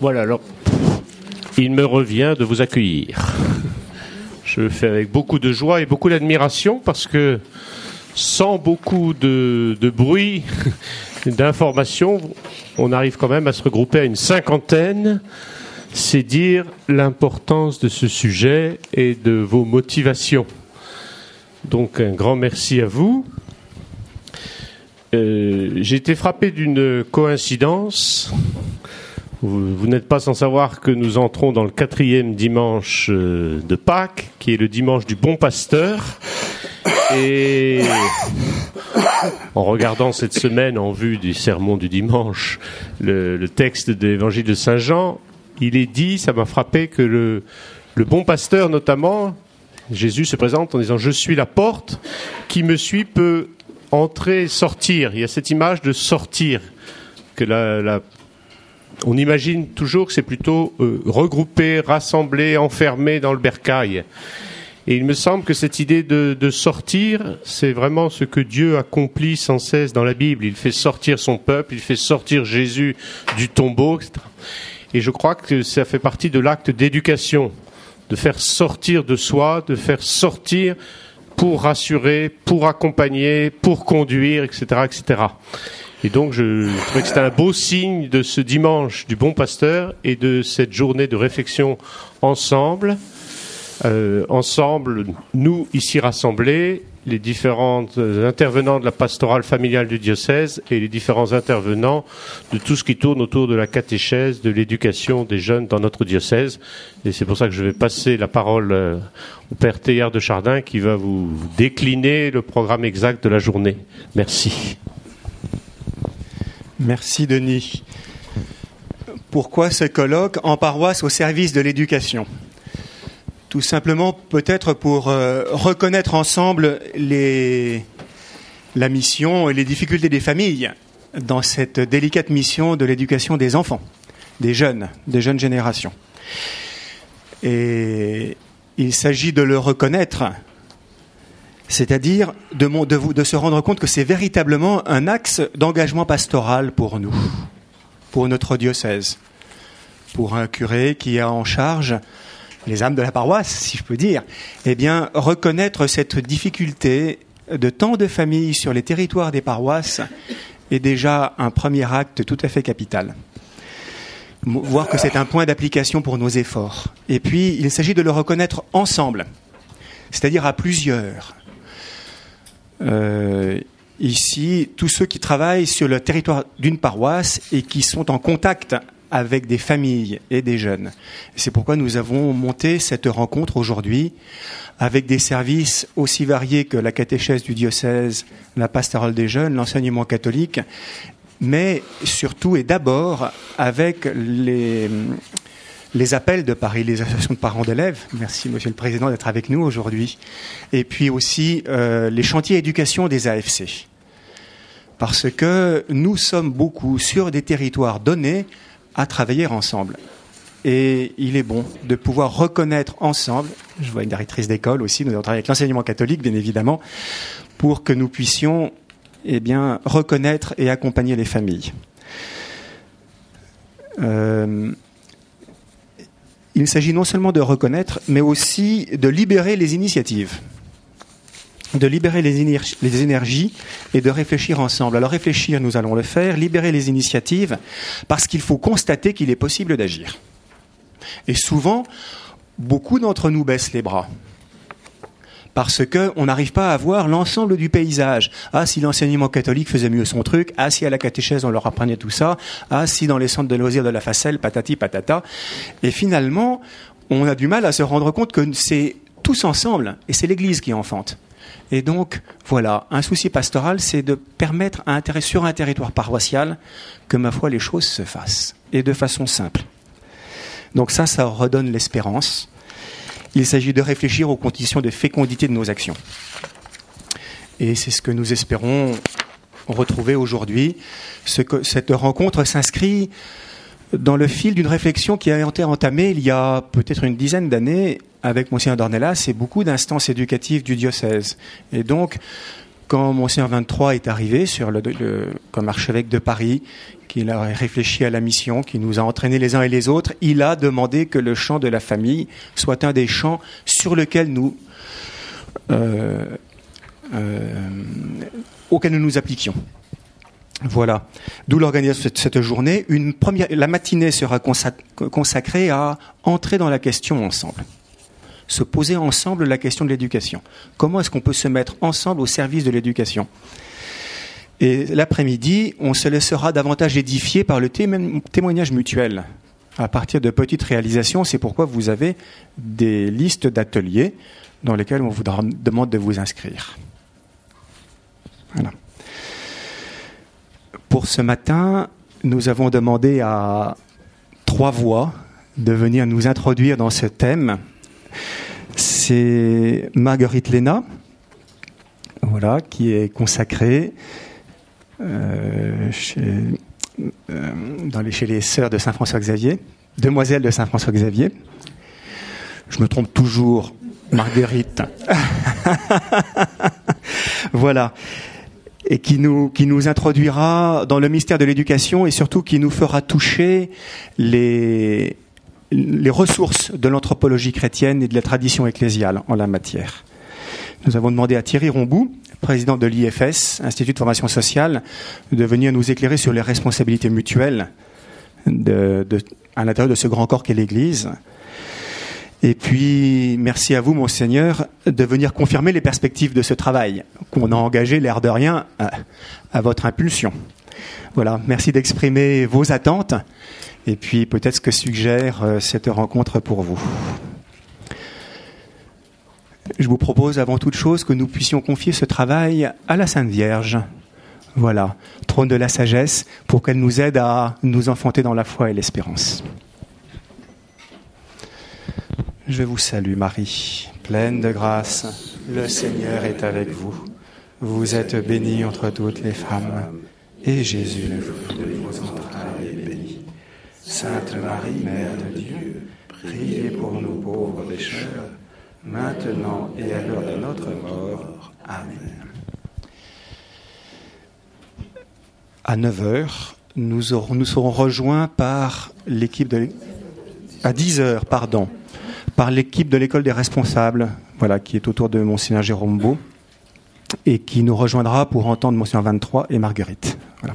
Voilà, alors, il me revient de vous accueillir. Je le fais avec beaucoup de joie et beaucoup d'admiration parce que sans beaucoup de, de bruit, d'informations, on arrive quand même à se regrouper à une cinquantaine. C'est dire l'importance de ce sujet et de vos motivations. Donc un grand merci à vous. Euh, J'ai été frappé d'une coïncidence. Vous, n'êtes pas sans savoir que nous entrons dans le quatrième dimanche euh, de Pâques, qui est le dimanche du bon pasteur. Et en regardant cette semaine, en vue du sermon du dimanche, le, le texte de l'évangile de Saint Jean, il est dit, ça m'a frappé, que le, le bon pasteur notamment, Jésus se présente en disant Je suis la porte, qui me suit peut entrer sortir. Il y a cette image de sortir, que la, on imagine toujours que c'est plutôt euh, regroupé, rassemblé, enfermé dans le bercail. Et il me semble que cette idée de, de sortir, c'est vraiment ce que Dieu accomplit sans cesse dans la Bible. Il fait sortir son peuple, il fait sortir Jésus du tombeau. Et je crois que ça fait partie de l'acte d'éducation, de faire sortir de soi, de faire sortir pour rassurer, pour accompagner, pour conduire, etc., etc. Et donc, je, trouvais que c'était un beau signe de ce dimanche du bon pasteur et de cette journée de réflexion ensemble. Euh, ensemble, nous ici rassemblés, les différents euh, intervenants de la pastorale familiale du diocèse et les différents intervenants de tout ce qui tourne autour de la catéchèse, de l'éducation des jeunes dans notre diocèse. Et c'est pour ça que je vais passer la parole euh, au Père Théard de Chardin qui va vous décliner le programme exact de la journée. Merci. Merci Denis. Pourquoi ce colloque en paroisse au service de l'éducation? Simplement peut-être pour euh, reconnaître ensemble la mission et les difficultés des familles dans cette délicate mission de l'éducation des enfants, des jeunes, des jeunes générations. Et il s'agit de le reconnaître, c'est-à-dire de, de se rendre compte que c'est véritablement un axe d'engagement pastoral pour nous, pour notre diocèse, pour un curé qui a en charge les âmes de la paroisse, si je peux dire, eh bien, reconnaître cette difficulté de tant de familles sur les territoires des paroisses est déjà un premier acte tout à fait capital. Voir que c'est un point d'application pour nos efforts. Et puis, il s'agit de le reconnaître ensemble, c'est-à-dire à plusieurs. Euh, ici, tous ceux qui travaillent sur le territoire d'une paroisse et qui sont en contact avec des familles et des jeunes. C'est pourquoi nous avons monté cette rencontre aujourd'hui avec des services aussi variés que la catéchèse du diocèse, la pastorale des jeunes, l'enseignement catholique, mais surtout et d'abord avec les, les appels de Paris, les associations de parents d'élèves. Merci, Monsieur le Président, d'être avec nous aujourd'hui. Et puis aussi euh, les chantiers éducation des AFC. Parce que nous sommes beaucoup sur des territoires donnés à travailler ensemble. Et il est bon de pouvoir reconnaître ensemble, je vois une directrice d'école aussi, nous travaillé avec l'enseignement catholique, bien évidemment, pour que nous puissions eh bien, reconnaître et accompagner les familles. Euh, il s'agit non seulement de reconnaître, mais aussi de libérer les initiatives, de libérer les, éner- les énergies et de réfléchir ensemble. Alors réfléchir, nous allons le faire, libérer les initiatives, parce qu'il faut constater qu'il est possible d'agir. Et souvent, beaucoup d'entre nous baissent les bras parce qu'on n'arrive pas à voir l'ensemble du paysage. Ah, si l'enseignement catholique faisait mieux son truc, ah, si à la catéchèse on leur apprenait tout ça, ah, si dans les centres de loisirs de la Facelle, patati patata. Et finalement, on a du mal à se rendre compte que c'est tous ensemble, et c'est l'Église qui enfante. Et donc, voilà, un souci pastoral, c'est de permettre à un sur un territoire paroissial que, ma foi, les choses se fassent, et de façon simple. Donc ça, ça redonne l'espérance. Il s'agit de réfléchir aux conditions de fécondité de nos actions. Et c'est ce que nous espérons retrouver aujourd'hui. Ce cette rencontre s'inscrit dans le fil d'une réflexion qui a été entamée il y a peut-être une dizaine d'années avec Monseigneur Dornelas et beaucoup d'instances éducatives du diocèse. Et donc, quand Monseigneur 23 est arrivé sur le, comme archevêque de Paris, qu'il a réfléchi à la mission, qui nous a entraînés les uns et les autres, il a demandé que le chant de la famille soit un des chants sur lequel nous, euh, euh, nous appliquions. Voilà. D'où l'organisation de cette journée. La matinée sera consacrée à entrer dans la question ensemble. Se poser ensemble la question de l'éducation. Comment est-ce qu'on peut se mettre ensemble au service de l'éducation? Et l'après-midi, on se laissera davantage édifier par le témoignage mutuel. À partir de petites réalisations, c'est pourquoi vous avez des listes d'ateliers dans lesquels on vous demande de vous inscrire. Voilà. Pour ce matin, nous avons demandé à trois voix de venir nous introduire dans ce thème. C'est Marguerite Léna, voilà, qui est consacrée euh, chez, euh, dans les, chez les sœurs de Saint-François-Xavier, demoiselles de Saint-François-Xavier. Je me trompe toujours, Marguerite. voilà et qui nous, qui nous introduira dans le mystère de l'éducation et surtout qui nous fera toucher les, les ressources de l'anthropologie chrétienne et de la tradition ecclésiale en la matière. Nous avons demandé à Thierry Rombou, président de l'IFS, Institut de formation sociale, de venir nous éclairer sur les responsabilités mutuelles à l'intérieur de ce grand corps qu'est l'Église et puis, merci à vous, monseigneur, de venir confirmer les perspectives de ce travail qu'on a engagé, l'air de rien, à, votre impulsion. Voilà, merci d'exprimer vos attentes et puis peut-être ce que suggère euh, cette rencontre pour vous. Je vous propose avant toute chose que nous puissions confier ce travail à la Sainte Vierge. Voilà, trône de la sagesse, pour qu'elle nous aide à nous enfanter dans la foi et l'espérance. Je vous salue Marie, pleine de grâce, le Seigneur est avec vous. Vous êtes bénie entre toutes les femmes, et Jésus, le fruit de vos entrailles, est béni. Sainte Marie, Mère de Dieu, priez pour nous pauvres pécheurs, maintenant et à l'heure de notre mort. Amen. À 9 heures, nous, nous serons rejoints par l'équipe de... À 10 heures, pardon par l'équipe de l'école des responsables, voilà, qui est autour de Monseigneur Jérôme Beau, et qui nous rejoindra pour entendre Monseigneur 23 et Marguerite. Voilà.